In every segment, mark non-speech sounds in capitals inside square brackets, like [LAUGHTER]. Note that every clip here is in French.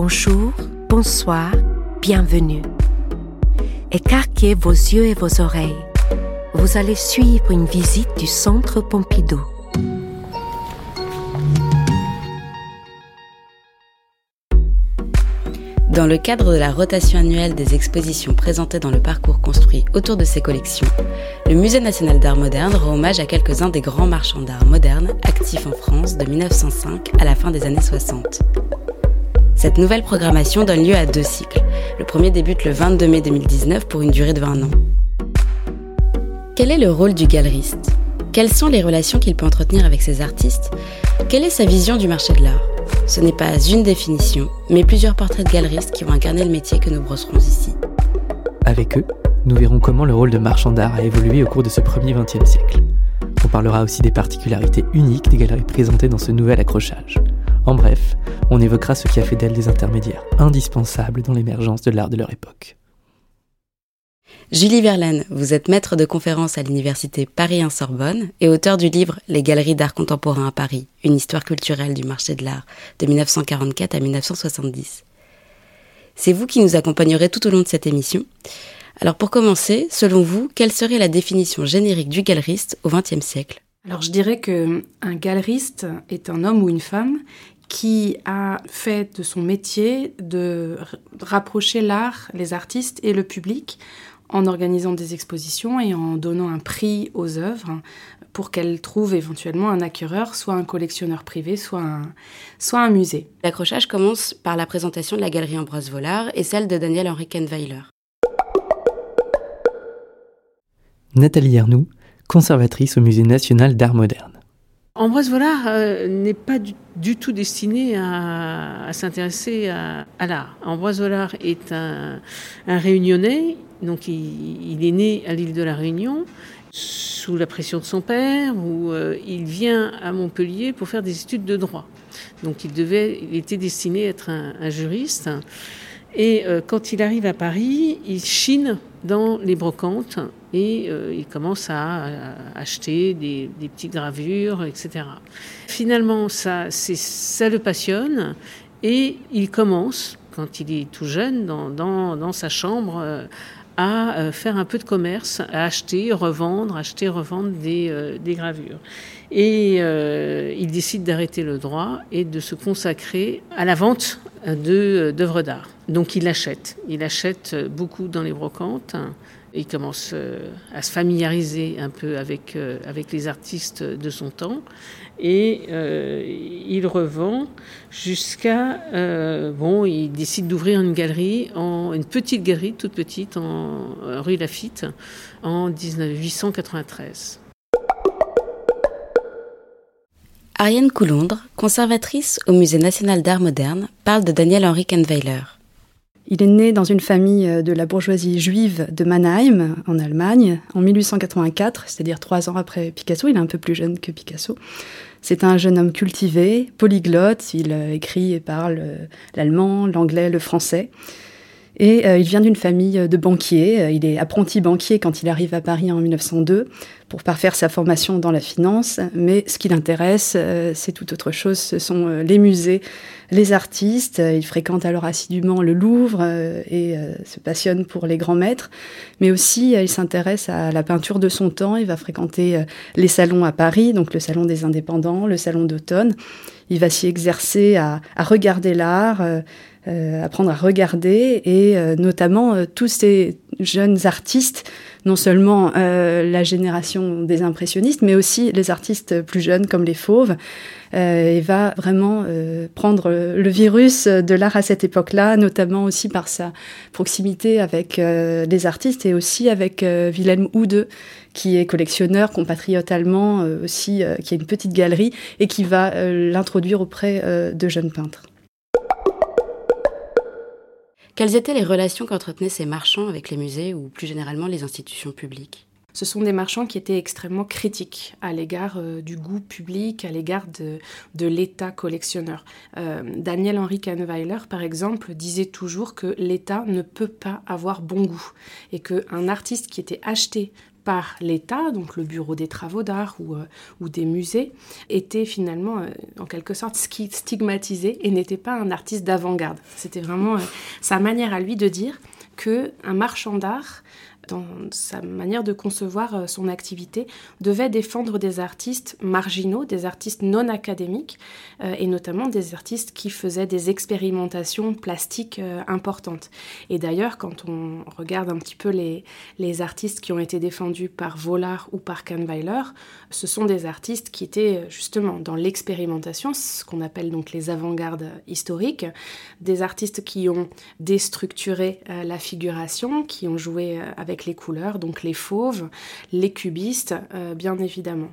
Bonjour, bonsoir, bienvenue. Écarquez vos yeux et vos oreilles. Vous allez suivre une visite du Centre Pompidou. Dans le cadre de la rotation annuelle des expositions présentées dans le parcours construit autour de ces collections, le Musée national d'art moderne rend hommage à quelques-uns des grands marchands d'art moderne actifs en France de 1905 à la fin des années 60. Cette nouvelle programmation donne lieu à deux cycles. Le premier débute le 22 mai 2019 pour une durée de 20 ans. Quel est le rôle du galeriste? Quelles sont les relations qu'il peut entretenir avec ses artistes? Quelle est sa vision du marché de l'art? Ce n'est pas une définition, mais plusieurs portraits de galeristes qui ont incarné le métier que nous brosserons ici. Avec eux, nous verrons comment le rôle de marchand d'art a évolué au cours de ce premier XXe siècle. On parlera aussi des particularités uniques des galeries présentées dans ce nouvel accrochage. En bref, on évoquera ce qui a fait d'elles des intermédiaires indispensables dans l'émergence de l'art de leur époque. Julie Verlaine, vous êtes maître de conférence à l'université Paris-1 et auteur du livre Les galeries d'art contemporain à Paris, une histoire culturelle du marché de l'art de 1944 à 1970. C'est vous qui nous accompagnerez tout au long de cette émission. Alors pour commencer, selon vous, quelle serait la définition générique du galeriste au XXe siècle? Alors je dirais que un galeriste est un homme ou une femme qui a fait de son métier de rapprocher l'art, les artistes et le public en organisant des expositions et en donnant un prix aux œuvres pour qu'elles trouvent éventuellement un acquéreur, soit un collectionneur privé, soit un, soit un musée. L'accrochage commence par la présentation de la galerie Ambroise Vollard et celle de Daniel-Henri Kenweiler. Nathalie Arnoux, conservatrice au Musée national d'art moderne. Ambroise Vollard euh, n'est pas du, tout destiné à, s'intéresser à, l'art. Ambroise Vollard est un, réunionnais, donc il, est né à l'île de la Réunion sous la pression de son père, où euh, il vient à Montpellier pour faire des études de droit. Donc il, devait, il était destiné à être un, juriste. Et euh, quand il arrive à Paris, il chine dans les brocantes et euh, il commence à, acheter des, petites gravures, etc. Finalement, ça, le passionne et il commence, quand il est tout jeune, dans, sa chambre, euh, à euh, faire un peu de commerce, à acheter, revendre, acheter, revendre des, des gravures. Et il décide d'arrêter le droit et de se consacrer à la vente d'œuvres d'art. Donc il achète. Il achète beaucoup dans les brocantes. Il commence euh, à se familiariser un peu avec, euh, avec les artistes de son temps et euh, il revend jusqu'à bon il décide d'ouvrir une galerie en une petite galerie toute petite en rue Lafitte en 1893. Ariane Coulondre, conservatrice au Musée national d'art moderne, parle de Daniel Henri Kahnweiler. Il est né dans une famille euh, de la bourgeoisie juive de Mannheim, en Allemagne, en 1884, c'est-à-dire trois ans après Picasso. Il est un peu plus jeune que Picasso. C'est un jeune homme cultivé, polyglotte. Il euh, écrit et parle euh, l'allemand, l'anglais, le français. Et il vient d'une famille de banquiers. Il est apprenti banquier quand il arrive à Paris en 1902 pour parfaire sa formation dans la finance. Mais ce qui l'intéresse, c'est tout autre chose. Ce sont les musées les artistes. Il fréquente alors assidûment le Louvre euh, et euh, se passionne pour les grands maîtres, mais aussi euh, il s'intéresse à la peinture de son temps. Il va fréquenter les salons à Paris, donc le salon des indépendants, le salon d'automne. Il va s'y exercer à, regarder l'art, apprendre à regarder et notamment tous ces jeunes artistes, non seulement la génération des impressionnistes, mais aussi les artistes plus jeunes comme les fauves, euh, et va vraiment euh, prendre le virus de l'art à cette époque-là, notamment aussi par sa proximité avec euh, des artistes et aussi avec Wilhelm Oude, qui est collectionneur, compatriote allemand aussi, qui a une petite galerie et qui va l'introduire auprès de jeunes peintres. Quelles étaient les relations qu'entretenaient ces marchands avec les musées ou plus généralement les institutions publiques? Ce sont des marchands qui étaient extrêmement critiques à l'égard euh, du goût public, à l'égard de, l'État collectionneur. Euh, Daniel-Henri Kahnweiler, par exemple, disait toujours que l'État ne peut pas avoir bon goût et qu'un artiste qui était acheté par l'État, donc le bureau des travaux d'art ou, euh, des musées, était finalement en quelque sorte stigmatisé et n'était pas un artiste d'avant-garde. C'était vraiment sa manière à lui de dire que un marchand d'art dans sa manière de concevoir euh, son activité, devait défendre des artistes marginaux, des artistes non académiques, euh, et notamment des artistes qui faisaient des expérimentations plastiques euh, importantes. Et d'ailleurs, quand on regarde un petit peu les, les artistes qui ont été défendus par Vollard ou par Kahnweiler, ce sont des artistes qui étaient justement dans l'expérimentation, ce qu'on appelle donc les avant-gardes historiques, des artistes qui ont déstructuré la figuration, qui ont joué avec les couleurs, donc les fauves, les cubistes, euh, bien évidemment.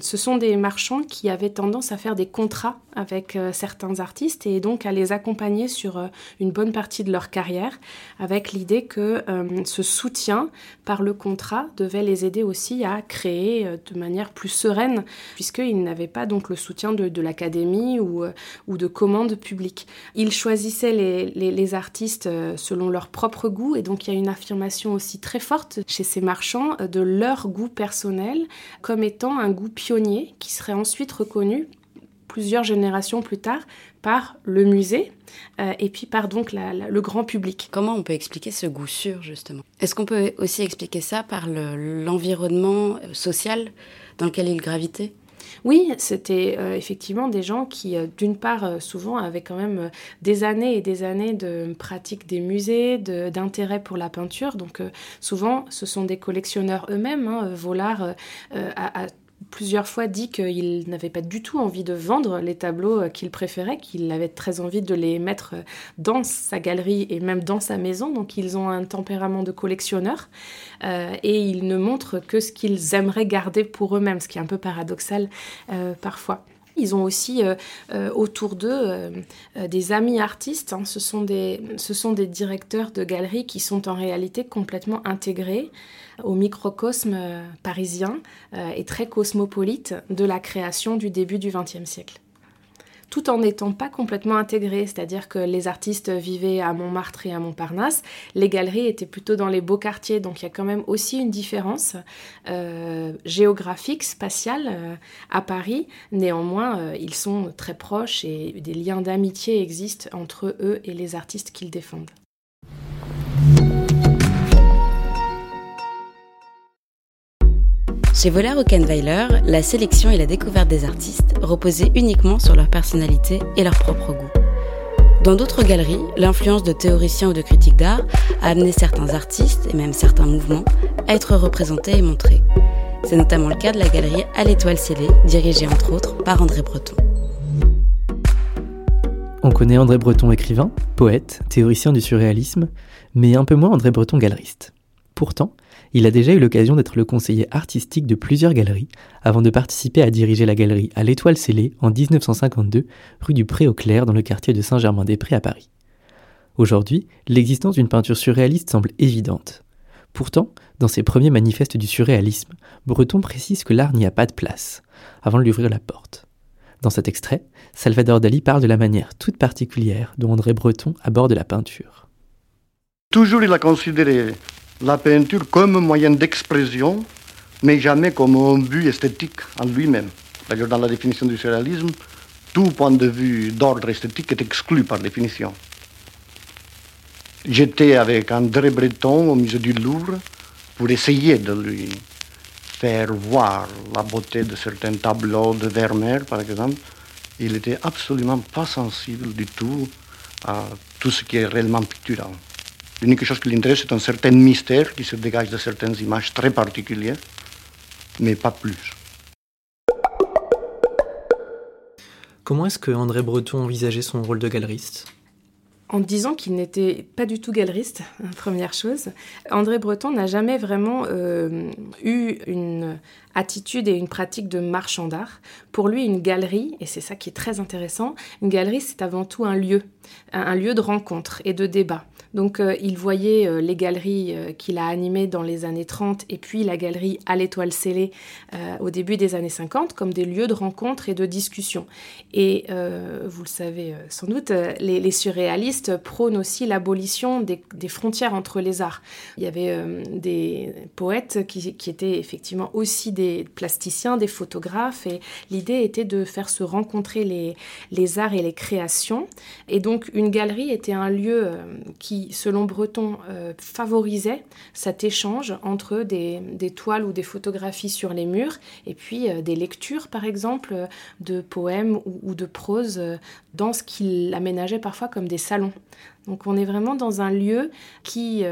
Ce sont des marchands qui avaient tendance à faire des contrats avec euh, certains artistes et donc à les accompagner sur euh, une bonne partie de leur carrière avec l'idée que euh, ce soutien par le contrat devait les aider aussi à créer de manière plus sereine puisqu'ils n'avaient pas donc le soutien de, l'académie ou, de commandes publiques. Ils choisissaient les, les, artistes selon leur propre goût et donc il y a une affirmation aussi très forte chez ces marchands de leur goût personnel comme étant un goût pionnier qui serait ensuite reconnu plusieurs générations plus tard par le musée euh, et puis par donc le grand public. Comment on peut expliquer ce goût sûr justement? Est-ce qu'on peut aussi expliquer ça par l'environnement euh, social dans lequel il gravitait? Oui, c'était euh, effectivement des gens qui, d'une part, souvent avaient quand même des années et des années de pratique des musées, d'intérêt pour la peinture. Donc, souvent, ce sont des collectionneurs eux-mêmes. Hein. Vollard a, plusieurs fois dit qu'il n'avait pas du tout envie de vendre les tableaux euh, qu'il préférait, qu'il avait très envie de les mettre euh, dans sa galerie et même dans sa maison. Donc ils ont un tempérament de collectionneur euh, et ils ne montrent que ce qu'ils aimeraient garder pour eux-mêmes, ce qui est un peu paradoxal parfois. Ils ont aussi autour d'eux des amis artistes. Hein. Ce, sont des, ce sont des directeurs de galeries qui sont en réalité complètement intégrés au microcosme euh, parisien euh, et très cosmopolite de la création du début du XXe siècle tout en n'étant pas complètement intégrés, c'est-à-dire que les artistes vivaient à Montmartre et à Montparnasse, les galeries étaient plutôt dans les beaux quartiers, donc il y a quand même aussi une différence euh, géographique, spatiale à Paris. Néanmoins, ils sont très proches et des liens d'amitié existent entre eux et les artistes qu'ils défendent. Chez Voller Kenweiler, la sélection et la découverte des artistes reposaient uniquement sur leur personnalité et leur propre goût. Dans d'autres galeries, l'influence de théoriciens ou de critiques d'art a amené certains artistes et même certains mouvements à être représentés et montrés. C'est notamment le cas de la galerie À l'étoile scellée, dirigée entre autres par André Breton. On connaît André Breton écrivain, poète, théoricien du surréalisme, mais un peu moins André Breton galeriste. Pourtant, il a déjà eu l'occasion d'être le conseiller artistique de plusieurs galeries, avant de participer à diriger la galerie à l'Étoile scellée en 1952, rue du Pré au Clair dans le quartier de Saint-Germain-des-Prés à Paris. Aujourd'hui, l'existence d'une peinture surréaliste semble évidente. Pourtant, dans ses premiers manifestes du surréalisme, Breton précise que l'art n'y a pas de place, avant de lui ouvrir la porte. Dans cet extrait, Salvador Dali parle de la manière toute particulière dont André Breton aborde la peinture. Toujours il a considéré la peinture comme moyen d'expression, mais jamais comme un but esthétique en lui-même. D'ailleurs, dans la définition du surréalisme, tout point de vue d'ordre esthétique est exclu par définition. J'étais avec André Breton au musée du Louvre pour essayer de lui faire voir la beauté de certains tableaux de Vermeer, par exemple. Il n'était absolument pas sensible du tout à tout ce qui est réellement pictural. L'unique chose qui l'intéresse, c'est un certain mystère qui se dégage de certaines images très particulières, mais pas plus. Comment est-ce que André Breton envisageait son rôle de galeriste? En disant qu'il n'était pas du tout galeriste, première chose. André Breton n'a jamais vraiment euh, eu une attitude et une pratique de marchand d'art. Pour lui, une galerie, et c'est ça qui est très intéressant, une galerie, c'est avant tout un lieu, un lieu de rencontre et de débat. Donc euh, il voyait euh, les galeries euh, qu'il a animées dans les années 30 et puis la galerie à l'étoile scellée au début des années 50 comme des lieux de rencontre et de discussion. Et vous le savez sans doute, les, surréalistes prônent aussi l'abolition des, frontières entre les arts. Il y avait des poètes qui, étaient effectivement aussi des plasticiens, des photographes et l'idée était de faire se rencontrer les, les arts et les créations. Et donc une galerie était un lieu qui selon Breton, euh, favorisait cet échange entre des, toiles ou des photographies sur les murs et puis euh, des lectures, par exemple, de poèmes ou, de prose euh, dans ce qu'il aménageait parfois comme des salons. Donc on est vraiment dans un lieu qui,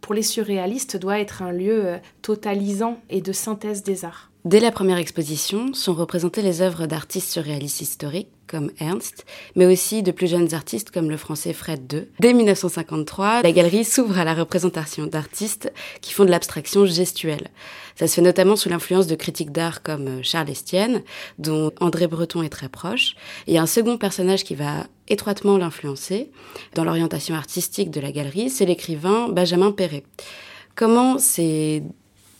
pour les surréalistes, doit être un lieu totalisant et de synthèse des arts. Dès la première exposition sont représentées les œuvres d'artistes surréalistes historiques comme Ernst, mais aussi de plus jeunes artistes comme le français Fred II. Dès 1953, la galerie s'ouvre à la représentation d'artistes qui font de l'abstraction gestuelle. Ça se fait notamment sous l'influence de critiques d'art comme euh, Charles Estienne, dont André Breton est très proche. Et un second personnage qui va étroitement l'influencer dans l'orientation artistique de la galerie, c'est l'écrivain Benjamin Perret. Comment ces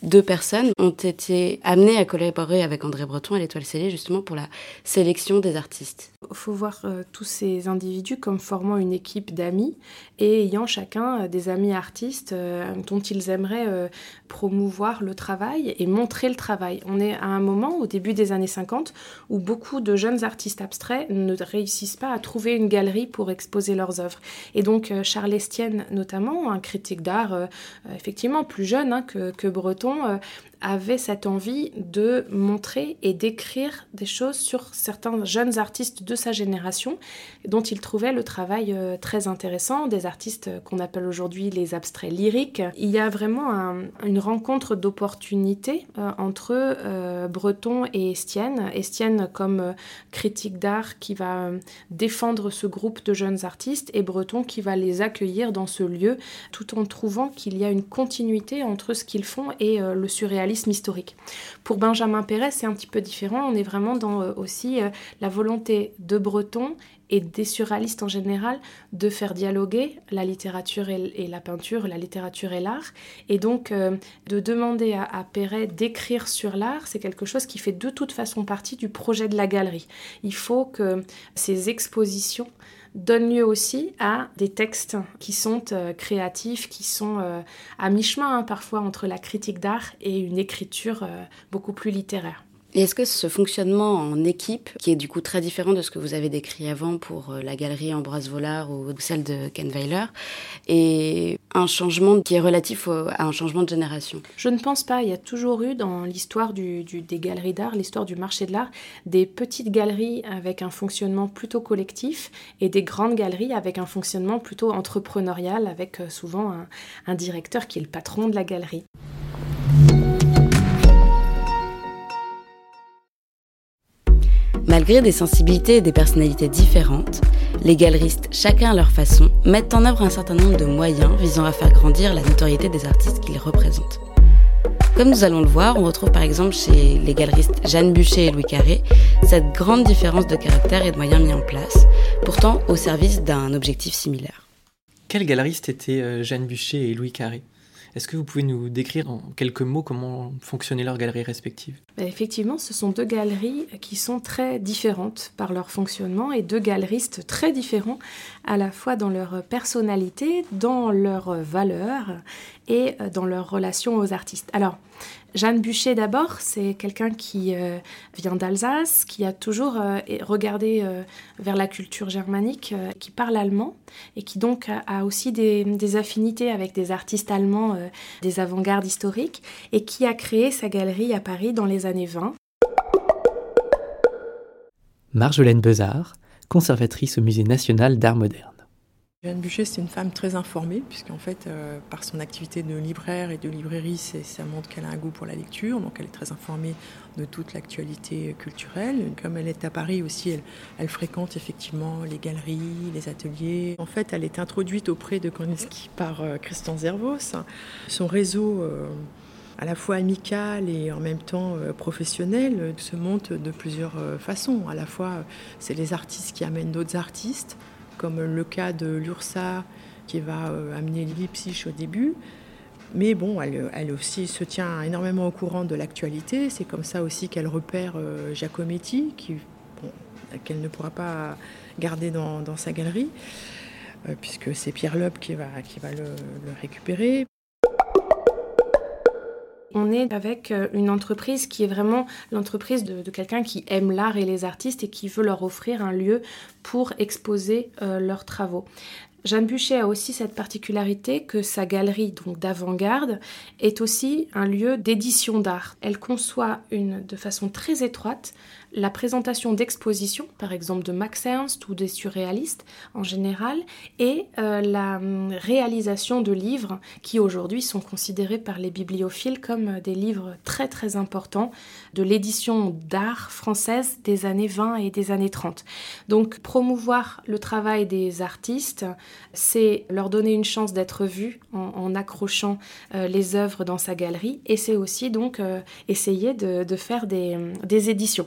deux personnes ont été amenées à collaborer avec André Breton à l'Étoile scellée justement pour la sélection des artistes. Il faut voir euh, tous ces individus comme formant une équipe d'amis et ayant chacun euh, des amis artistes euh, dont ils aimeraient promouvoir le travail et montrer le travail. On est à un moment, au début des années 50, où beaucoup de jeunes artistes abstraits ne réussissent pas à trouver une galerie pour exposer leurs œuvres. Et donc Charles Estienne, notamment, un critique d'art effectivement plus jeune hein, que, que Breton, avait cette envie de montrer et d'écrire des choses sur certains jeunes artistes de sa génération dont il trouvait le travail euh, très intéressant, des artistes qu'on appelle aujourd'hui les abstraits lyriques. Il y a vraiment une rencontre d'opportunités euh, entre euh, Breton et Estienne. Estienne comme critique d'art qui va défendre ce groupe de jeunes artistes et Breton qui va les accueillir dans ce lieu tout en trouvant qu'il y a une continuité entre ce qu'ils font et le surréalisme historique. Pour Benjamin Perret, c'est un petit peu différent. On est vraiment dans euh, aussi euh, la volonté de Breton et des surréalistes en général de faire dialoguer la littérature et, la peinture, la littérature et l'art. Et donc euh, de demander à, à Perret d'écrire sur l'art, c'est quelque chose qui fait de toute façon partie du projet de la galerie. Il faut que ces expositions donne lieu aussi à des textes qui sont euh, créatifs, qui sont euh, à mi-chemin hein, parfois entre la critique d'art et une écriture euh, beaucoup plus littéraire. Et est-ce que ce fonctionnement en équipe, qui est du coup très différent de ce que vous avez décrit avant pour euh, la galerie Ambroise Vollard ou celle de Ken Weiler, est un changement qui est relatif à un changement de génération? Je ne pense pas. Il y a toujours eu dans l'histoire des galeries d'art, l'histoire du marché de l'art, des petites galeries avec un fonctionnement plutôt collectif et des grandes galeries avec un fonctionnement plutôt entrepreneurial, avec euh, souvent un directeur qui est le patron de la galerie. Malgré des sensibilités et des personnalités différentes, les galeristes, chacun à leur façon, mettent en œuvre un certain nombre de moyens visant à faire grandir la notoriété des artistes qu'ils représentent. Comme nous allons le voir, on retrouve par exemple chez les galeristes Jeanne Bûcher et Louis Carré cette grande différence de caractère et de moyens mis en place, pourtant au service d'un objectif similaire. Quels galeristes étaient euh, Jeanne Bûcher et Louis Carré? Est-ce que vous pouvez nous décrire en quelques mots comment fonctionnaient leurs galeries respectives? Ben, Effectivement, ce sont deux galeries qui sont très différentes par leur fonctionnement et deux galeristes très différents à la fois dans leur personnalité, dans leurs valeurs et dans leur relation aux artistes. Alors, Jeanne Bûcher d'abord, c'est quelqu'un qui euh, vient d'Alsace, qui a toujours euh, regardé euh, vers la culture germanique, qui parle allemand et qui donc a, aussi des, des, affinités avec des artistes allemands des avant-gardes historiques et qui a créé sa galerie à Paris dans les années 20. Marjolaine Bezard, conservatrice au Musée national d'art moderne. Jeanne Bûcher, c'est une femme très informée, puisqu'en fait, euh, par son activité de libraire et de librairie, ça montre qu'elle a un goût pour la lecture, donc elle est très informée de toute l'actualité culturelle. Comme elle est à Paris aussi, elle, fréquente effectivement les galeries, les ateliers. En fait, elle est introduite auprès de Kandinsky par euh, Christian Zervos. Son réseau. Euh, à la fois amical et en même temps professionnel se monte de plusieurs façons. À la fois, c'est les artistes qui amènent d'autres artistes, comme le cas de l'URSA qui va amener Leipzig au début. Mais bon, elle, aussi se tient énormément au courant de l'actualité. C'est comme ça aussi qu'elle repère Giacometti, qu'elle ne pourra pas garder dans, sa galerie, puisque c'est Pierre Loeb qui va le récupérer. On est avec euh, une entreprise qui est vraiment l'entreprise de, quelqu'un qui aime l'art et les artistes et qui veut leur offrir un lieu pour exposer euh, leurs travaux. Jeanne Buchet a aussi cette particularité que sa galerie donc d'avant-garde est aussi un lieu d'édition d'art. Elle conçoit une, de façon très étroite la présentation d'expositions, par exemple de Max Ernst ou des surréalistes en général, et euh, la hum, réalisation de livres qui aujourd'hui sont considérés par les bibliophiles comme des livres très très importants de l'édition d'art française des années 20 et des années 30. Donc promouvoir le travail des artistes, c'est leur donner une chance d'être vus en, accrochant euh, les œuvres dans sa galerie, et c'est aussi donc euh, essayer de, faire des éditions.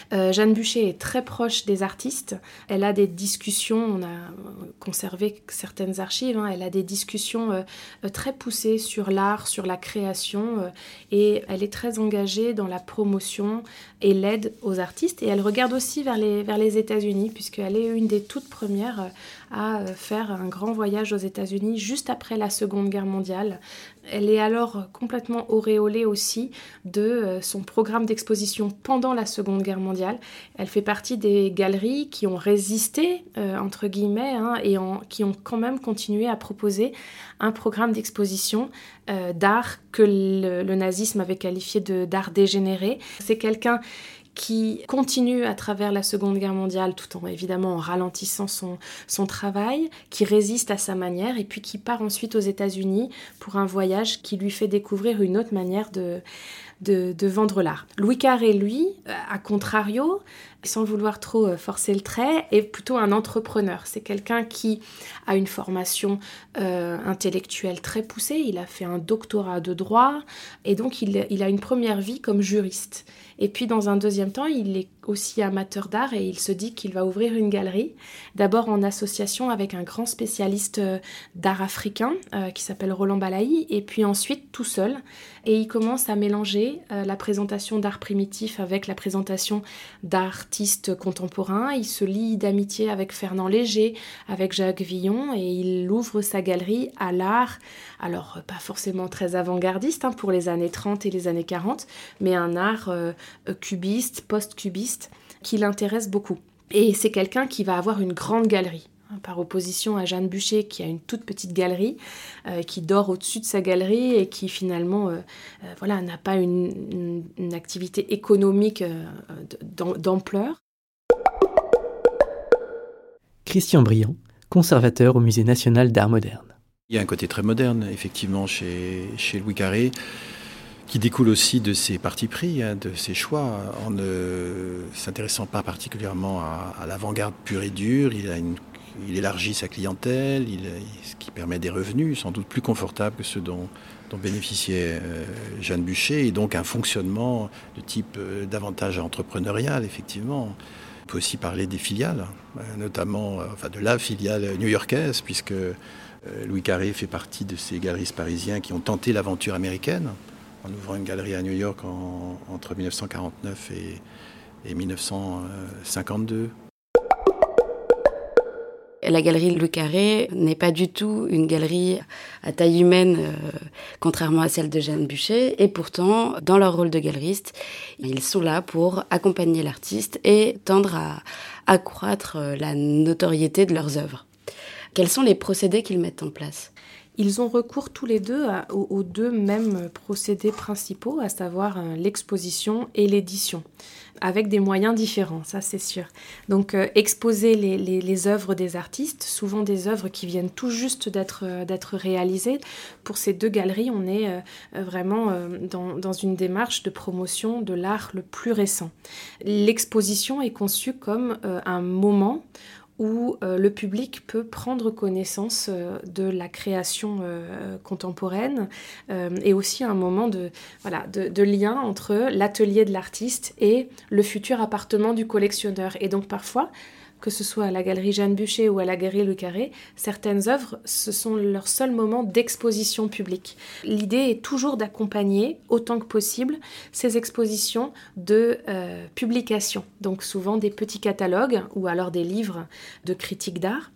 Euh, Jeanne Bûcher est très proche des artistes. Elle a des discussions, on a conservé certaines archives, hein. elle a des discussions euh, euh, très poussées sur l'art, sur la création, et elle est très engagée dans la promotion et l'aide aux artistes. Et elle regarde aussi vers les, vers les États-Unis, puisqu'elle est une des toutes premières à faire un grand voyage aux États-Unis juste après la Seconde Guerre mondiale. Elle est alors complètement auréolée aussi de son programme d'exposition pendant la Seconde Guerre mondiale elle fait partie des galeries qui ont résisté, euh, entre guillemets, hein, et qui ont quand même continué à proposer un programme d'exposition euh, d'art que le, nazisme avait qualifié d'art dégénéré. C'est quelqu'un qui continue à travers la Seconde Guerre mondiale tout en évidemment en ralentissant son travail, qui résiste à sa manière et puis qui part ensuite aux États-Unis pour un voyage qui lui fait découvrir une autre manière de, de, vendre l'art. Louis Carré, lui, à contrario, sans vouloir trop euh, forcer le trait, est plutôt un entrepreneur. C'est quelqu'un qui a une formation euh, intellectuelle très poussée, il a fait un doctorat de droit, et donc il a une première vie comme juriste. Et puis dans un deuxième temps, il est aussi amateur d'art et il se dit qu'il va ouvrir une galerie, d'abord en association avec un grand spécialiste euh, d'art africain qui s'appelle Roland Balaï, et puis ensuite tout seul. Et il commence à mélanger la présentation d'art primitif avec la présentation d'art contemporain. Il se lie d'amitié avec Fernand Léger, avec Jacques Villon, et il ouvre sa galerie à l'art, alors pas forcément très avant-gardiste hein, pour les années 30 et les années 40, mais un art euh, cubiste, post-cubiste, qui l'intéresse beaucoup. Et c'est quelqu'un qui va avoir une grande galerie hein, par opposition à Jeanne Bûcher qui a une toute petite galerie euh, qui dort au-dessus de sa galerie et qui finalement euh, voilà n'a pas une, activité économique d'ampleur. Christian Briand, conservateur au Musée national d'art moderne. Il y a un côté très moderne, effectivement, chez, chez Louis Carré, qui découle aussi de ses partis pris, hein, de ses choix, en ne s'intéressant pas particulièrement à, l'avant-garde pure et dure. Il, élargit sa clientèle, ce qui permet des revenus sans doute plus confortables que ceux dont, bénéficiait euh, Jeanne Bûcher, et donc un fonctionnement de type euh, davantage entrepreneurial, effectivement. On peut aussi parler des filiales, euh, notamment enfin, de la filiale new-yorkaise, puisque Louis Carré fait partie de ces galeristes parisiens qui ont tenté l'aventure américaine en ouvrant une galerie à New York entre 1949 et, et 1952 la galerie Le Carré n'est pas du tout une galerie à taille humaine, euh, contrairement à celle de Jeanne Bûcher. Et pourtant, dans leur rôle de galeriste, ils sont là pour accompagner l'artiste et tendre à accroître euh, la notoriété de leurs œuvres. Quels sont les procédés qu'ils mettent en place? Ils ont recours tous les deux aux, deux mêmes procédés principaux, à savoir euh, l'exposition et l'édition, avec des moyens différents, ça c'est sûr. Donc euh, exposer les, œuvres des artistes, souvent des œuvres qui viennent tout juste d'être euh, réalisées. Pour ces deux galeries, on est vraiment dans, dans une démarche de promotion de l'art le plus récent. L'exposition est conçue comme un moment où euh, le public peut prendre connaissance euh, de la création euh, contemporaine et aussi un moment de, voilà, de, lien entre l'atelier de l'artiste et le futur appartement du collectionneur. Et donc parfois, que ce soit à la galerie Jeanne Bûcher ou à la galerie Le Carré, certaines œuvres, ce sont leurs seuls moments d'exposition publique. L'idée est toujours d'accompagner, autant que possible, ces expositions de euh, publication. Donc souvent des petits catalogues ou alors des livres de critiques d'art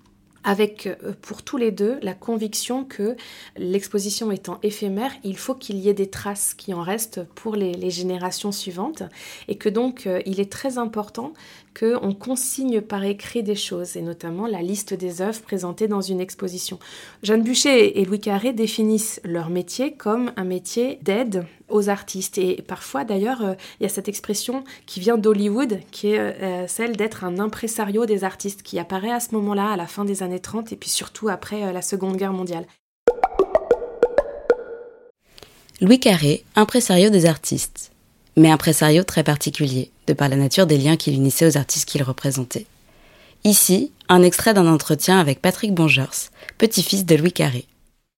avec euh, pour tous les deux la conviction que l'exposition étant éphémère, il faut qu'il y ait des traces qui en restent pour les, générations suivantes et que donc euh, il est très important qu'on consigne par écrit des choses, et notamment la liste des œuvres présentées dans une exposition. Jeanne Bûcher et Louis Carré définissent leur métier comme un métier d'aide aux artistes. Et parfois, d'ailleurs, euh, il y a cette expression qui vient d'Hollywood, qui est euh, celle d'être un impresario des artistes, qui apparaît à ce moment-là, à la fin des années 30, et puis surtout après euh, la Seconde Guerre mondiale. Louis Carré, impresario des artistes mais un pressario très particulier, de par la nature des liens qu'il unissait aux artistes qu'il représentait. Ici, un extrait d'un entretien avec Patrick Bongers, petit-fils de Louis Carré.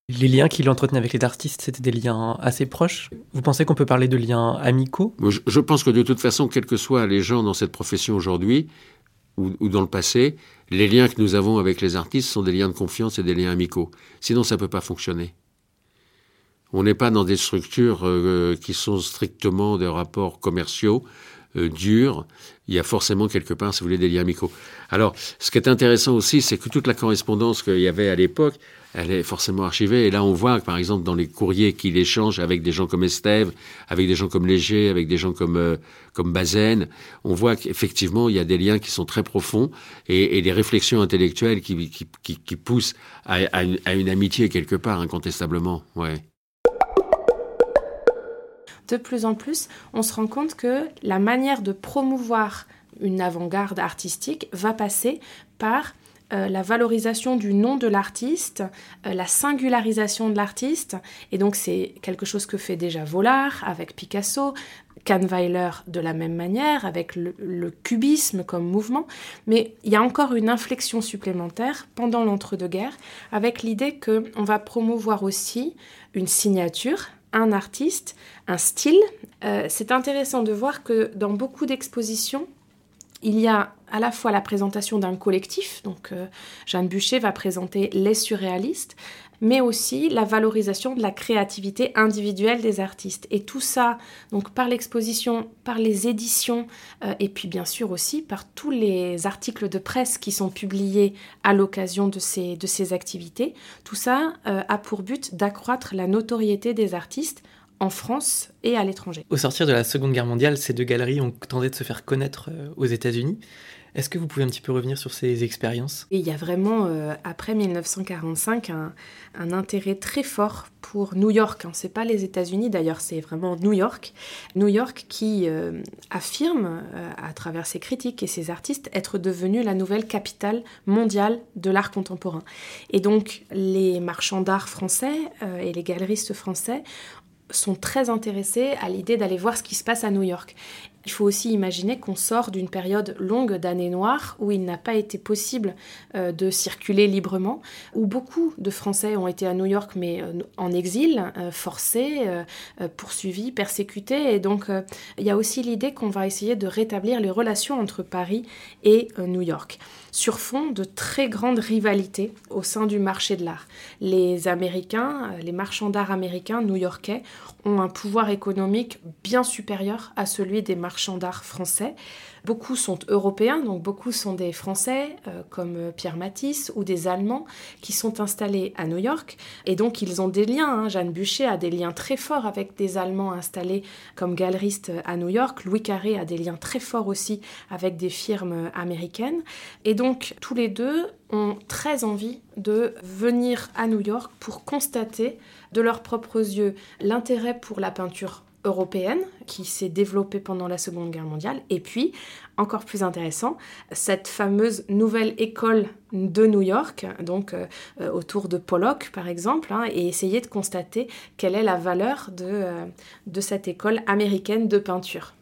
Les liens qu'il entretenait avec les artistes, c'était des liens assez proches? Vous pensez qu'on peut parler de liens amicaux? Je, pense que de toute façon, quels que soient les gens dans cette profession aujourd'hui ou, ou, dans le passé, les liens que nous avons avec les artistes sont des liens de confiance et des liens amicaux. Sinon, ça ne peut pas fonctionner. On n'est pas dans des structures euh, qui sont strictement des rapports commerciaux euh, durs. Il y a forcément quelque part, si vous voulez, des liens amicaux. Alors, ce qui est intéressant aussi, c'est que toute la correspondance qu'il y avait à l'époque, elle est forcément archivée. Et là, on voit, par exemple, dans les courriers qu'il échange avec des gens comme Estève, avec des gens comme Léger, avec des gens comme euh, comme Bazaine, on voit qu'effectivement, il y a des liens qui sont très profonds et, et des réflexions intellectuelles qui, qui, qui, qui poussent à, à, une, à, une, amitié quelque part, incontestablement. Ouais de plus en plus, on se rend compte que la manière de promouvoir une avant-garde artistique va passer par euh, la valorisation du nom de l'artiste, euh, la singularisation de l'artiste. Et donc c'est quelque chose que fait déjà Vollard avec Picasso, Kahnweiler de la même manière, avec le, le cubisme comme mouvement. Mais il y a encore une inflexion supplémentaire pendant l'entre-deux-guerres avec l'idée qu'on va promouvoir aussi une signature, un artiste, un style. Euh, c'est intéressant de voir que dans beaucoup d'expositions, il y a à la fois la présentation d'un collectif, donc euh, Jeanne Bûcher va présenter les surréalistes, mais aussi la valorisation de la créativité individuelle des artistes. Et tout ça, donc par l'exposition, par les éditions, euh, et puis bien sûr aussi par tous les articles de presse qui sont publiés à l'occasion de ces, activités, tout ça euh, a pour but d'accroître la notoriété des artistes en France et à l'étranger. Au sortir de la Seconde Guerre mondiale, ces deux galeries ont tenté de se faire connaître euh, aux États-Unis. Est-ce que vous pouvez un petit peu revenir sur ces expériences? Il y a vraiment, euh, après 1945, un, intérêt très fort pour New York. Hein. C'est pas les États-Unis d'ailleurs, c'est vraiment New York. New York qui euh, affirme, à travers ses critiques et ses artistes, être devenue la nouvelle capitale mondiale de l'art contemporain. Et donc, les marchands d'art français et les galeristes français sont très intéressés à l'idée d'aller voir ce qui se passe à New York. Il faut aussi imaginer qu'on sort d'une période longue d'années noires où il n'a pas été possible euh, de circuler librement, où beaucoup de Français ont été à New York mais euh, en exil, euh, forcés, poursuivis, persécutés. Et donc il y a aussi l'idée qu'on va essayer de rétablir les relations entre Paris et New York sur fond de très grandes rivalités au sein du marché de l'art. Les Américains, les marchands d'art américains, new-yorkais, ont un pouvoir économique bien supérieur à celui des marchands d'art français. Beaucoup sont européens, donc beaucoup sont des Français euh, comme Pierre Matisse ou des Allemands qui sont installés à New York. Et donc ils ont des liens. Hein. Jeanne Bûcher a des liens très forts avec des Allemands installés comme galeristes à New York. Louis Carré a des liens très forts aussi avec des firmes américaines. Et donc tous les deux ont très envie de venir à New York pour constater de leurs propres yeux l'intérêt pour la peinture européenne qui s'est développée pendant la Seconde Guerre mondiale, et puis, encore plus intéressant, cette fameuse nouvelle école de New York, donc euh, autour de Pollock par exemple, hein, et essayer de constater quelle est la valeur euh, de cette école américaine de peinture.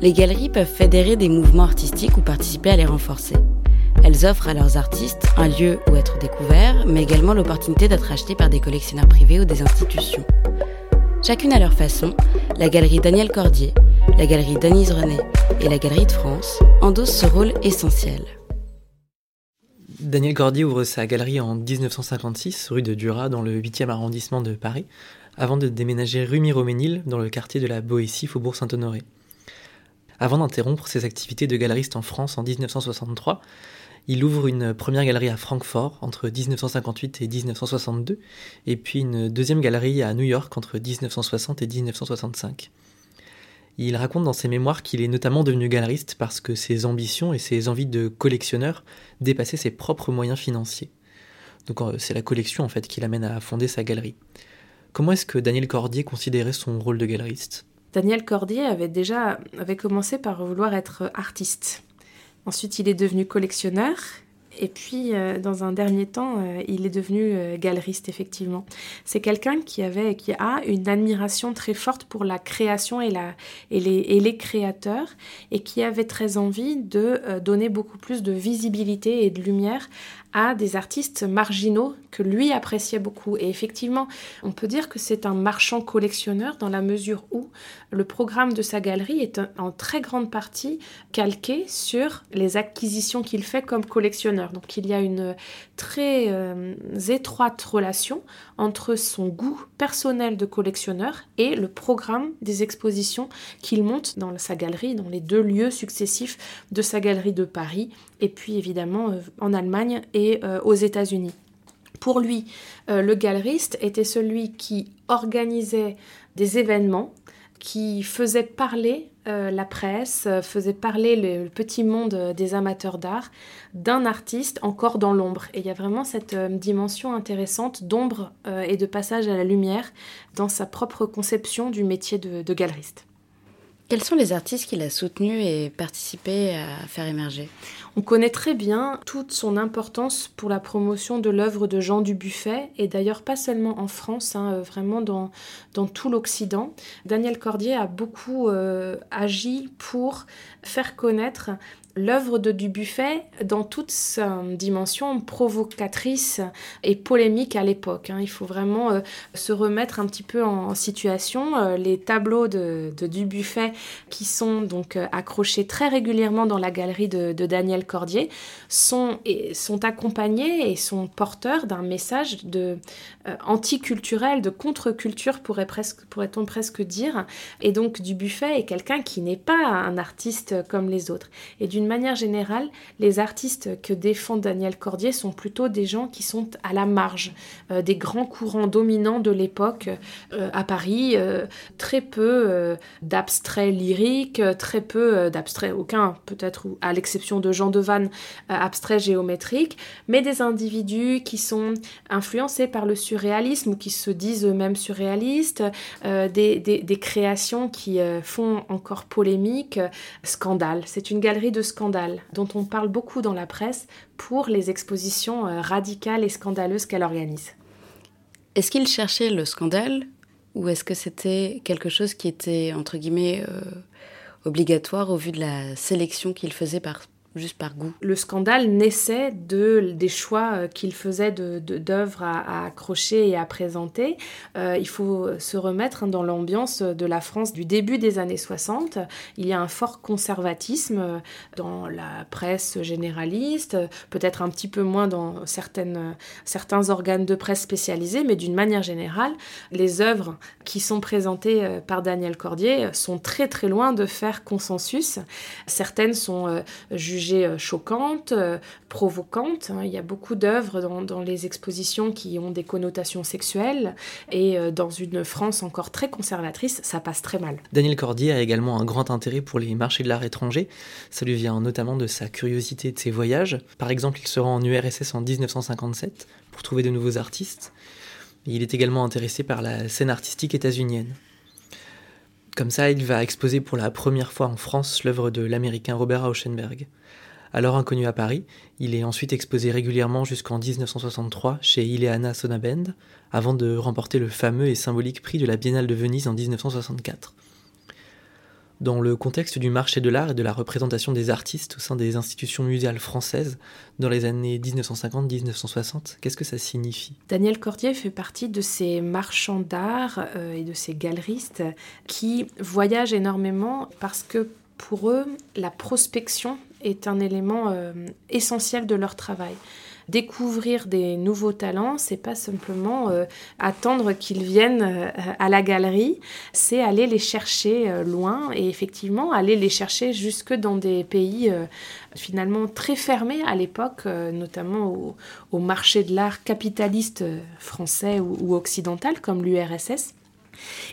Les galeries peuvent fédérer des mouvements artistiques ou participer à les renforcer. Elles offrent à leurs artistes un lieu où être découverts, mais également l'opportunité d'être achetés par des collectionneurs privés ou des institutions. Chacune à leur façon, la galerie Daniel Cordier, la galerie Denise René et la galerie de France endossent ce rôle essentiel. Daniel Cordier ouvre sa galerie en 1956 rue de Duras dans le 8e arrondissement de Paris, avant de déménager rue Miroménil dans le quartier de la Boétie, Faubourg Saint-Honoré. Avant d'interrompre ses activités de galeriste en France en 1963, il ouvre une première galerie à Francfort entre 1958 et 1962, et puis une deuxième galerie à New York entre 1960 et 1965. Il raconte dans ses mémoires qu'il est notamment devenu galeriste parce que ses ambitions et ses envies de collectionneur dépassaient ses propres moyens financiers. Donc euh, c'est la collection en fait qui l'amène à fonder sa galerie. Comment est-ce que Daniel Cordier considérait son rôle de galeriste? Daniel Cordier avait déjà avait commencé par vouloir être artiste. Ensuite, il est devenu collectionneur. Et puis, euh, dans un dernier temps, euh, il est devenu euh, galeriste, effectivement. C'est quelqu'un qui avait, qui a une admiration très forte pour la création et, les créateurs, et qui avait très envie de donner beaucoup plus de visibilité et de lumière à des artistes marginaux que lui appréciait beaucoup. Et effectivement, on peut dire que c'est un marchand collectionneur dans la mesure où le programme de sa galerie est en très grande partie calqué sur les acquisitions qu'il fait comme collectionneur. Donc il y a une très euh, étroite relation entre son goût personnel de collectionneur et le programme des expositions qu'il monte dans sa galerie, dans les deux lieux successifs de sa galerie de Paris, et puis évidemment euh, en Allemagne et euh, aux États-Unis. Pour lui, le galeriste était celui qui organisait des événements qui faisait parler euh, la presse, euh, faisait parler le, petit monde euh, des amateurs d'art d'un artiste encore dans l'ombre. Et il y a vraiment cette dimension intéressante d'ombre et de passage à la lumière dans sa propre conception du métier de galeriste. Quels sont les artistes qu'il a soutenus et participé à faire émerger? On connaît très bien toute son importance pour la promotion de l'œuvre de Jean Dubuffet, et d'ailleurs pas seulement en France, hein, vraiment dans, dans tout l'Occident. Daniel Cordier a beaucoup euh, agi pour faire connaître l'œuvre de Dubuffet dans toute sa dimension provocatrice et polémique à l'époque. Hein. Il faut vraiment euh, se remettre un petit peu en, situation. Euh, les tableaux de, Dubuffet qui sont donc euh, accrochés très régulièrement dans la galerie de, Daniel Cordier sont, sont accompagnés et sont porteurs d'un message de anticulturel, de contre-culture pourrait presque, pourrait-on presque dire. Et donc Dubuffet est quelqu'un qui n'est pas un artiste comme les autres. Et d'une manière générale, les artistes que défend Daniel Cordier sont plutôt des gens qui sont à la marge euh, des grands courants dominants de l'époque euh, à Paris. Euh, très peu d'abstraits lyriques, très peu d'abstraits, aucun peut-être, à l'exception de Jean Devanne, abstraits géométriques, mais des individus qui sont influencés par le surréalisme ou qui se disent eux-mêmes surréalistes, des, créations qui font encore polémique, scandale. C'est une galerie de scandales dont on parle beaucoup dans la presse pour les expositions euh, radicales et scandaleuses qu'elle organise. Est-ce qu'il cherchait le scandale ou est-ce que c'était quelque chose qui était, entre guillemets, euh, obligatoire au vu de la sélection qu'il faisait par juste par goût. Le scandale naissait de, des choix euh, qu'il faisait d'œuvres de, d'œuvres à, accrocher et à présenter. Euh, il faut se remettre dans l'ambiance de la France du début des années 60. Il y a un fort conservatisme euh, dans la presse généraliste, peut-être un petit peu moins dans certaines, certains organes de presse spécialisés, mais d'une manière générale, les œuvres qui sont présentées par Daniel Cordier sont très très loin de faire consensus. Certaines sont jugées euh, choquantes, euh, provocantes. Hein. Il y a beaucoup d'œuvres dans, les expositions qui ont des connotations sexuelles et euh, dans une France encore très conservatrice, ça passe très mal. Daniel Cordier a également un grand intérêt pour les marchés de l'art étranger. Ça lui vient notamment de sa curiosité de ses voyages. Par exemple, il se rend en URSS en 1957 pour trouver de nouveaux artistes. Il est également intéressé par la scène artistique états-unienne. Comme ça, il va exposer pour la première fois en France l'œuvre de l'américain Robert Rauschenberg. Alors inconnu à Paris, il est ensuite exposé régulièrement jusqu'en 1963 chez Ileana Sonnabend, avant de remporter le fameux et symbolique prix de la Biennale de Venise en 1964. Dans le contexte du marché de l'art et de la représentation des artistes au sein des institutions muséales françaises dans les années 1950-1960, qu'est-ce que ça signifie? Daniel Cordier fait partie de ces marchands d'art euh, et de ces galeristes qui voyagent énormément parce que pour eux, la prospection est un élément euh, essentiel de leur travail découvrir des nouveaux talents, c'est pas simplement euh, attendre qu'ils viennent euh, à la galerie, c'est aller les chercher loin et effectivement aller les chercher jusque dans des pays finalement très fermés à l'époque, notamment au, marché de l'art capitaliste français ou occidental comme l'URSS.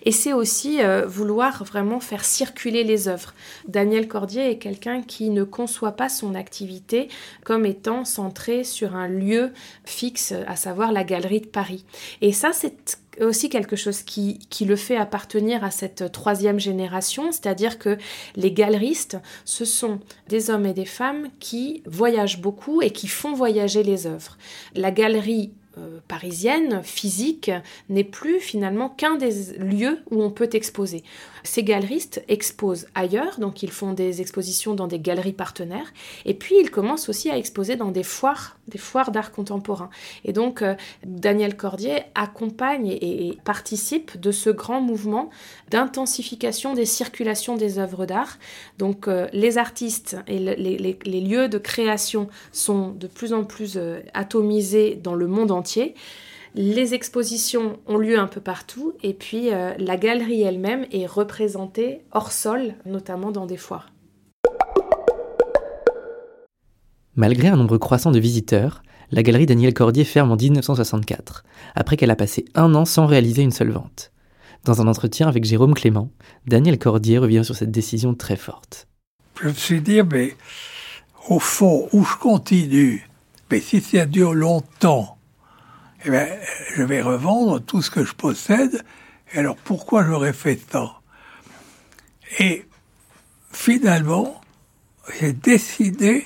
Et c'est aussi euh, vouloir vraiment faire circuler les œuvres. Daniel Cordier est quelqu'un qui ne conçoit pas son activité comme étant centrée sur un lieu fixe, à savoir la galerie de Paris. Et ça, c'est aussi quelque chose qui, qui, le fait appartenir à cette troisième génération, c'est-à-dire que les galeristes, ce sont des hommes et des femmes qui voyagent beaucoup et qui font voyager les œuvres. La galerie euh, parisienne, physique, n'est plus finalement qu'un des lieux où on peut exposer. Ces galeristes exposent ailleurs, donc ils font des expositions dans des galeries partenaires, et puis ils commencent aussi à exposer dans des foires, des foires d'art contemporain. Et donc euh, Daniel Cordier accompagne et, participe de ce grand mouvement d'intensification des circulations des œuvres d'art. Donc euh, les artistes et les, lieux de création sont de plus en plus atomisés dans le monde entier les expositions ont lieu un peu partout et puis euh, la galerie elle-même est représentée hors sol, notamment dans des foires. Malgré un nombre croissant de visiteurs, la galerie Daniel Cordier ferme en 1964, après qu'elle a passé un an sans réaliser une seule vente. Dans un entretien avec Jérôme Clément, Daniel Cordier revient sur cette décision très forte. Je me suis dit, mais au fond, où je continue, mais si ça dure longtemps, eh bien, je vais revendre tout ce que je possède. Et alors, pourquoi j'aurais fait ça Et finalement, j'ai décidé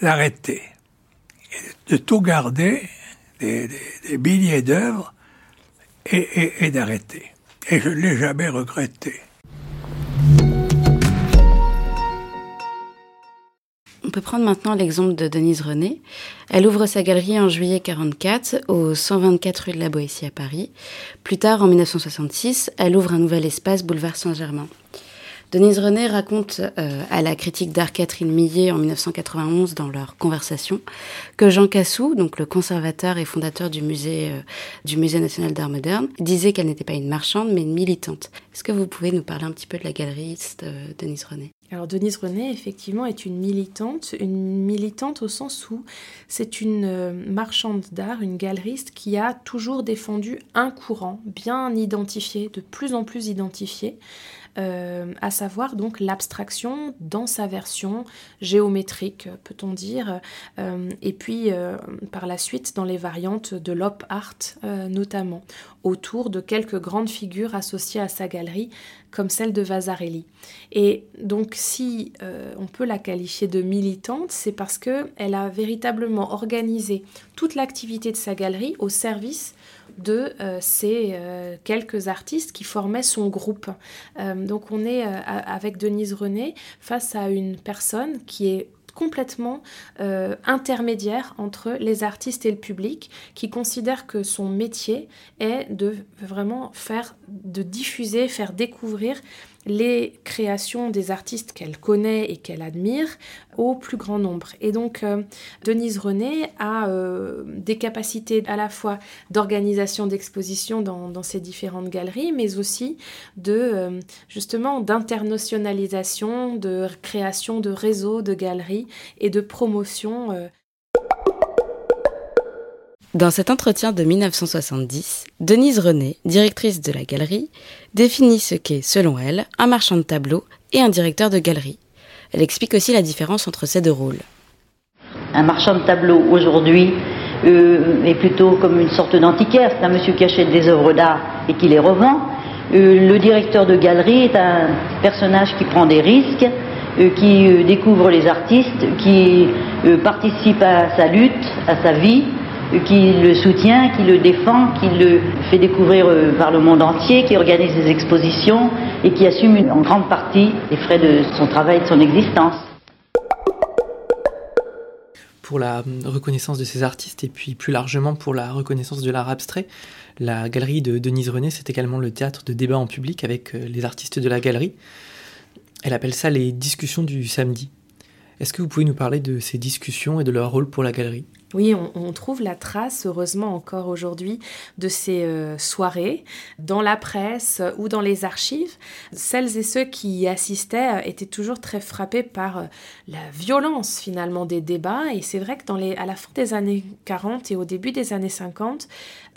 d'arrêter, de tout garder, des, billets d'œuvres, et, et d'arrêter. Et je ne l'ai jamais regretté. Peut prendre maintenant l'exemple de Denise René. Elle ouvre sa galerie en juillet 44 au 124 rue de la Boétie à Paris. Plus tard, en 1966, elle ouvre un nouvel espace boulevard Saint-Germain. Denise René raconte euh, à la critique d'art Catherine Millet en 1991 dans leur conversation que Jean Cassou, donc le conservateur et fondateur du musée, euh, du musée national d'art moderne, disait qu'elle n'était pas une marchande mais une militante. Est-ce que vous pouvez nous parler un petit peu de la galeriste euh, Denise René? Alors Denise René, effectivement, est une militante, une militante au sens où c'est une marchande d'art, une galeriste qui a toujours défendu un courant bien identifié, de plus en plus identifié, euh, à savoir donc l'abstraction dans sa version géométrique, peut-on dire, euh, et puis euh, par la suite dans les variantes de l'op art notamment, autour de quelques grandes figures associées à sa galerie, comme celle de Vasarely. Et donc si on peut la qualifier de militante, c'est parce qu'elle a véritablement organisé toute l'activité de sa galerie au service de euh, ces euh, quelques artistes qui formaient son groupe. Euh, donc on est avec Denise René face à une personne qui est complètement intermédiaire entre les artistes et le public, qui considère que son métier est de vraiment faire, de diffuser, faire découvrir les créations des artistes qu'elle connaît et qu'elle admire au plus grand nombre. Et donc, euh, Denise René a euh, des capacités à la fois d'organisation d'exposition dans, dans, ces différentes galeries, mais aussi de, euh, justement, d'internationalisation, de création de réseaux de galeries et de promotion dans cet entretien de 1970, Denise René, directrice de la galerie, définit ce qu'est, selon elle, un marchand de tableaux et un directeur de galerie. Elle explique aussi la différence entre ces deux rôles. Un marchand de tableaux aujourd'hui euh, est plutôt comme une sorte d'antiquaire, c'est un monsieur qui achète des œuvres d'art et qui les revend. Euh, le directeur de galerie est un personnage qui prend des risques, euh, qui découvre les artistes, qui participe à sa lutte, à sa vie qui le soutient, qui le défend, qui le fait découvrir euh, par le monde entier, qui organise des expositions, et qui assume en grande partie les frais de son travail et de son existence. Pour la reconnaissance de ces artistes et puis plus largement pour la reconnaissance de l'art abstrait, la galerie de Denise René, c'est également le théâtre de débat en public avec euh, les artistes de la galerie. Elle appelle ça les discussions du samedi. Est-ce que vous pouvez nous parler de ces discussions et de leur rôle pour la galerie? Oui, on, trouve la trace, heureusement encore aujourd'hui, de ces euh, soirées dans la presse ou dans les archives. Celles et ceux qui y assistaient euh, étaient toujours très frappés par euh, la violence finalement des débats. Et c'est vrai que dans les, à la fin des années 40 et au début des années 50,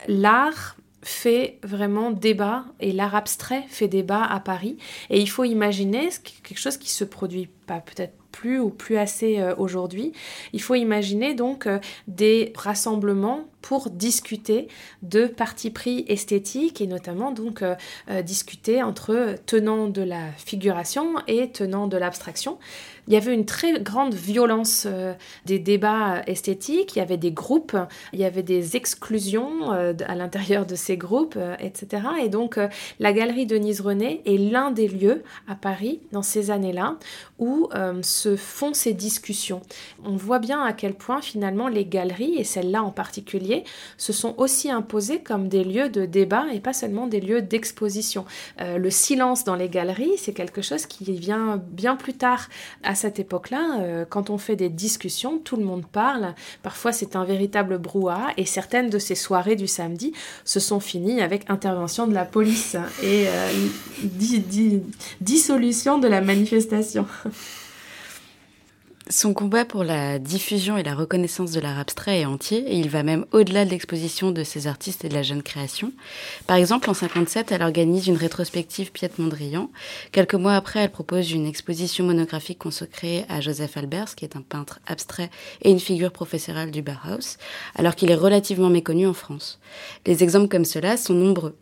l'art fait vraiment débat et l'art abstrait fait débat à Paris. Et il faut imaginer quelque chose qui se produit pas peut-être plus ou plus assez euh, aujourd'hui. Il faut imaginer donc euh, des rassemblements pour discuter de partis pris esthétiques et notamment donc euh, discuter entre tenants de la figuration et tenants de l'abstraction. Il y avait une très grande violence des débats esthétiques, il y avait des groupes, il y avait des exclusions à l'intérieur de ces groupes, etc. Et donc la galerie Denise René est l'un des lieux à Paris dans ces années-là où ce font ces discussions. On voit bien à quel point finalement les galeries, et celles-là en particulier, se sont aussi imposées comme des lieux de débat et pas seulement des lieux d'exposition. Euh, le silence dans les galeries, c'est quelque chose qui vient bien plus tard. À cette époque-là, euh, quand on fait des discussions, tout le monde parle. Parfois, c'est un véritable brouhaha et certaines de ces soirées du samedi se sont finies avec intervention de la police et euh, dissolution de la manifestation. [LAUGHS] Son combat pour la diffusion et la reconnaissance de l'art abstrait est entier et il va même au-delà de l'exposition de ces artistes et de la jeune création. Par exemple, en 57, elle organise une rétrospective Piet Mondrian. Quelques mois après, elle propose une exposition monographique consacrée à Joseph Albers, qui est un peintre abstrait et une figure professorale du Bauhaus, alors qu'il est relativement méconnu en France. Les exemples comme cela sont nombreux.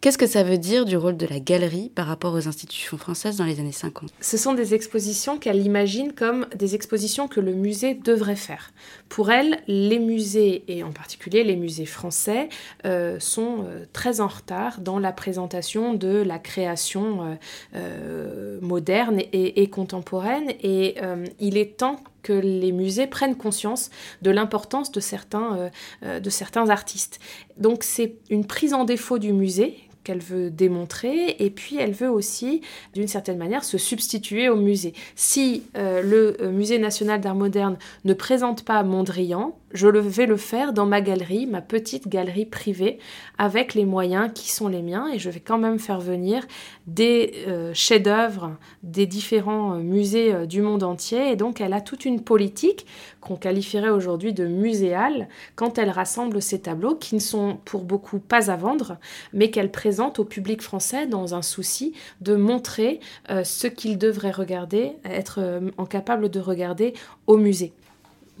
Qu'est-ce que ça veut dire du rôle de la galerie par rapport aux institutions françaises dans les années 50 Ce sont des expositions qu'elle imagine comme des expositions que le musée devrait faire. Pour elle, les musées, et en particulier les musées français, euh, sont euh, très en retard dans la présentation de la création euh, moderne et, contemporaine. Et il est temps que les musées prennent conscience de l'importance de de certains artistes. Donc c'est une prise en défaut du musée qu'elle veut démontrer, et puis elle veut aussi, d'une certaine manière, se substituer au musée. Si euh, le Musée national d'art moderne ne présente pas Mondrian, je vais le faire dans ma galerie, ma petite galerie privée, avec les moyens qui sont les miens, et je vais quand même faire venir des euh, chefs-d'œuvre des différents euh, musées euh, du monde entier. Et donc, elle a toute une politique qu'on qualifierait aujourd'hui de muséale quand elle rassemble ces tableaux qui ne sont pour beaucoup pas à vendre, mais qu'elle présente au public français dans un souci de montrer ce qu'il devrait regarder, être en capable de regarder au musée.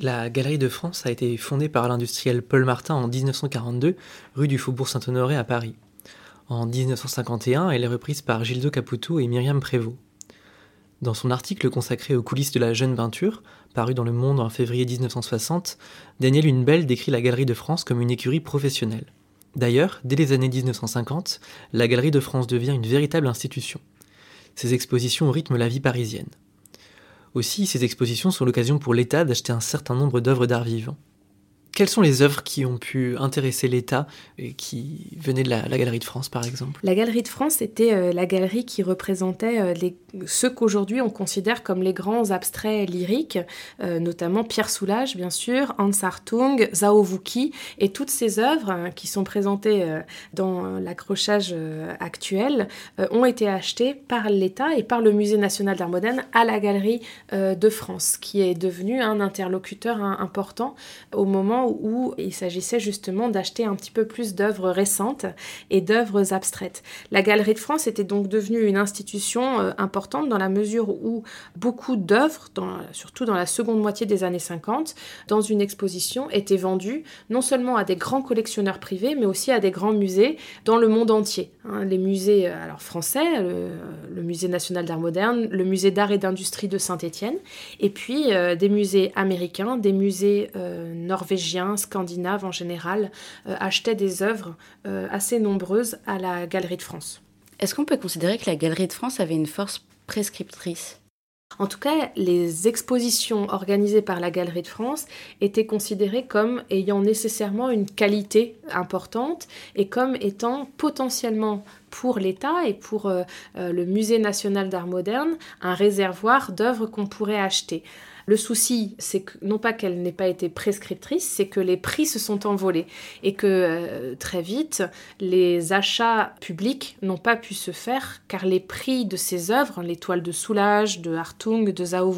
La Galerie de France a été fondée par l'industriel Paul Martin en 1942, rue du Faubourg Saint-Honoré à Paris. En 1951, elle est reprise par Gildo Caputo et Myriam Prévost. Dans son article consacré aux coulisses de la jeune peinture, paru dans Le Monde en février 1960, Daniel Hunebelle décrit la Galerie de France comme une écurie professionnelle. D'ailleurs, dès les années 1950, la Galerie de France devient une véritable institution. Ses expositions rythment la vie parisienne. Aussi, ces expositions sont l'occasion pour l'État d'acheter un certain nombre d'œuvres d'art vivant. Quelles sont les œuvres qui ont pu intéresser l'État et qui venaient de la, Galerie de France, par exemple? La Galerie de France était euh, la galerie qui représentait euh, ceux qu'aujourd'hui on considère comme les grands abstraits lyriques, euh, notamment Pierre Soulages, bien sûr, Hans Hartung, Zhao Wuki, et toutes ces œuvres hein, qui sont présentées dans l'accrochage actuel ont été achetées par l'État et par le Musée national d'art moderne à la Galerie de France, qui est devenu un interlocuteur important au moment où il s'agissait justement d'acheter un petit peu plus d'œuvres récentes et d'œuvres abstraites. La Galerie de France était donc devenue une institution euh, importante dans la mesure où beaucoup d'œuvres, surtout dans la seconde moitié des années 50, dans une exposition étaient vendues non seulement à des grands collectionneurs privés, mais aussi à des grands musées dans le monde entier. Hein. les musées euh, alors français, le, Musée national d'art moderne, le Musée d'art et d'industrie de Saint-Étienne, et puis euh, des musées américains, des musées norvégiens, scandinaves en général, euh, achetaient des œuvres euh, assez nombreuses à la Galerie de France. Est-ce qu'on peut considérer que la Galerie de France avait une force prescriptrice? En tout cas, les expositions organisées par la Galerie de France étaient considérées comme ayant nécessairement une qualité importante et comme étant potentiellement pour l'État et pour euh, euh, le Musée national d'art moderne un réservoir d'œuvres qu'on pourrait acheter. Le souci, c'est que non pas qu'elle n'ait pas été prescriptrice, c'est que les prix se sont envolés et que euh, très vite, les achats publics n'ont pas pu se faire car les prix de ces œuvres, les toiles de Soulage, de Hartung, de Zhao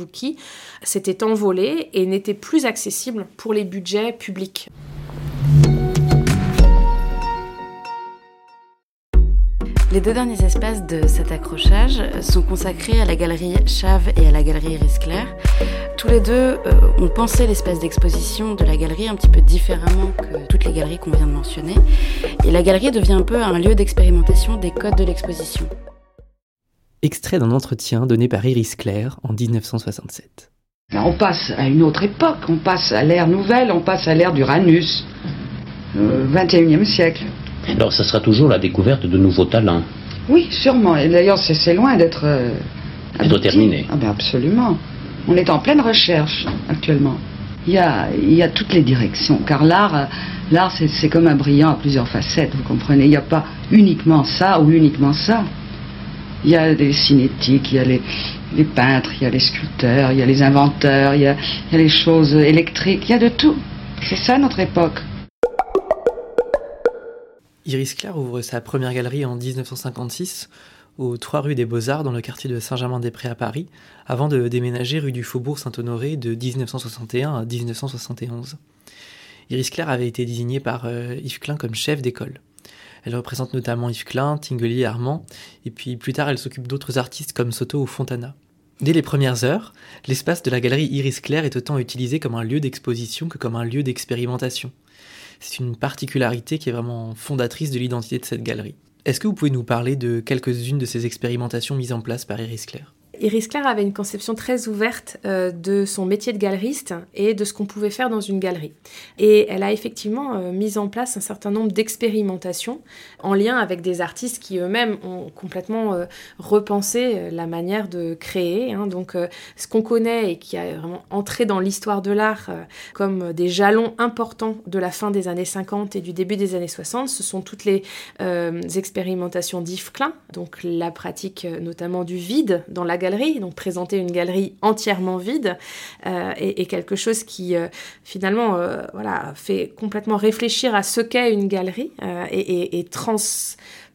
s'étaient envolés et n'étaient plus accessibles pour les budgets publics. Les deux derniers espaces de cet accrochage sont consacrés à la galerie Chave et à la galerie Iris Clair. Tous les deux euh, ont pensé l'espace d'exposition de la galerie un petit peu différemment que toutes les galeries qu'on vient de mentionner. Et la galerie devient un peu un lieu d'expérimentation des codes de l'exposition. Extrait d'un entretien donné par Iris Clair en 1967. On passe à une autre époque, on passe à l'ère nouvelle, on passe à l'ère d'Uranus, euh, 21e siècle. Alors ça sera toujours la découverte de nouveaux talents. Oui, sûrement. Et d'ailleurs, c'est loin d'être... Euh, terminé. Ah ben absolument. On est en pleine recherche actuellement. Il y a, il y a toutes les directions, car l'art, euh, l'art c'est comme un brillant à plusieurs facettes, vous comprenez. Il n'y a pas uniquement ça ou uniquement ça. Il y a des cinétiques, il y a les, les peintres, il y a les sculpteurs, il y a les inventeurs, il y a, il y a les choses électriques, il y a de tout. C'est ça notre époque. Iris Clair ouvre sa première galerie en 1956 aux 3 rue des Beaux-Arts dans le quartier de Saint-Germain-des-Prés à Paris, avant de déménager rue du Faubourg Saint-Honoré de 1961 à 1971. Iris Clair avait été désignée par euh, Yves Klein comme chef d'école. Elle représente notamment Yves Klein, Tinguely et Armand, et puis plus tard elle s'occupe d'autres artistes comme Soto ou Fontana. Dès les premières heures, l'espace de la galerie Iris Clair est autant utilisé comme un lieu d'exposition que comme un lieu d'expérimentation. C'est une particularité qui est vraiment fondatrice de l'identité de cette galerie. Est-ce que vous pouvez nous parler de quelques-unes de ces expérimentations mises en place par Iris Clair Iris Claire avait une conception très ouverte euh, de son métier de galeriste et de ce qu'on pouvait faire dans une galerie. Et elle a effectivement euh, mis en place un certain nombre d'expérimentations en lien avec des artistes qui eux-mêmes ont complètement euh, repensé la manière de créer. Hein. Donc ce qu'on connaît et qui a vraiment entré dans l'histoire de l'art comme des jalons importants de la fin des années 50 et du début des années 60, ce sont toutes les expérimentations d'Yves Klein, donc la pratique notamment du vide dans la galerie donc présenter une galerie entièrement vide euh, et, quelque chose qui euh, finalement euh, fait complètement réfléchir à ce qu'est une galerie et, trans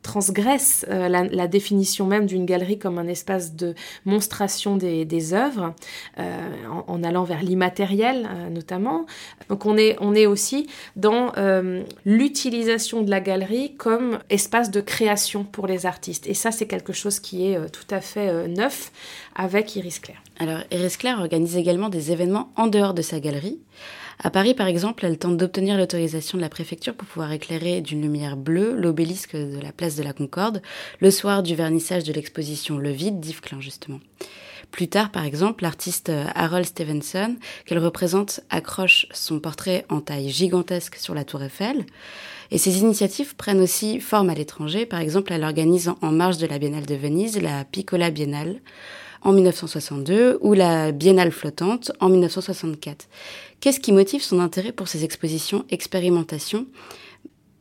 transgresse euh, la, définition même d'une galerie comme un espace de monstration des, œuvres, euh, en, allant vers l'immatériel euh, notamment. Donc on est, on est aussi dans l'utilisation de la galerie comme espace de création pour les artistes. Et ça, c'est quelque chose qui est tout à fait neuf avec Iris Claire. Alors, Iris Claire organise également des événements en dehors de sa galerie. À Paris, par exemple, elle tente d'obtenir l'autorisation de la préfecture pour pouvoir éclairer d'une lumière bleue l'obélisque de la place de la Concorde, le soir du vernissage de l'exposition Le Vide d'Yves Klein, justement. Plus tard, par exemple, l'artiste Harold Stevenson, qu'elle représente, accroche son portrait en taille gigantesque sur la tour Eiffel. Et ces initiatives prennent aussi forme à l'étranger. Par exemple, elle organise en marge de la Biennale de Venise la Piccola Biennale en 1962 ou la Biennale flottante en 1964. Qu'est-ce qui motive son intérêt pour ces expositions expérimentation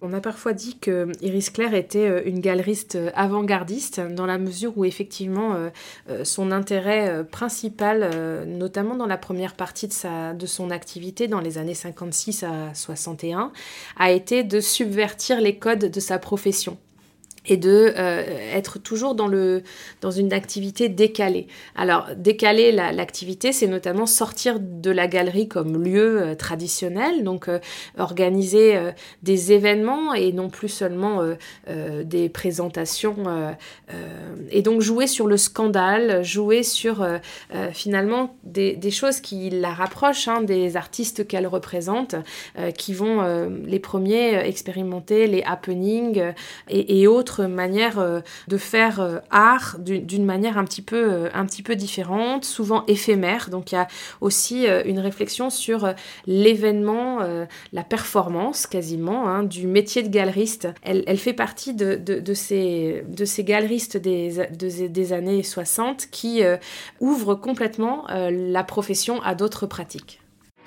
on a parfois dit que Iris Claire était euh, une galeriste euh, avant-gardiste dans la mesure où effectivement euh, son intérêt principal, notamment dans la première partie de, sa, de son activité dans les années 56 à 61, a été de subvertir les codes de sa profession et de euh, être toujours dans, le, dans une activité décalée. Alors, décaler l'activité, c'est notamment sortir de la galerie comme lieu euh, traditionnel, donc euh, organiser des événements et non plus seulement des présentations, et donc jouer sur le scandale, jouer sur finalement des, choses qui la rapprochent hein, des artistes qu'elle représente, qui vont les premiers expérimenter les happenings et autres autre manière euh, de faire euh, art d'une manière un petit, peu, un petit peu différente, souvent éphémère. Donc il y a aussi une réflexion sur l'événement, la performance quasiment hein, du métier de galeriste. Elle, fait partie de, de, de, ces, de ces galeristes des, des années 60 qui ouvrent complètement la profession à d'autres pratiques.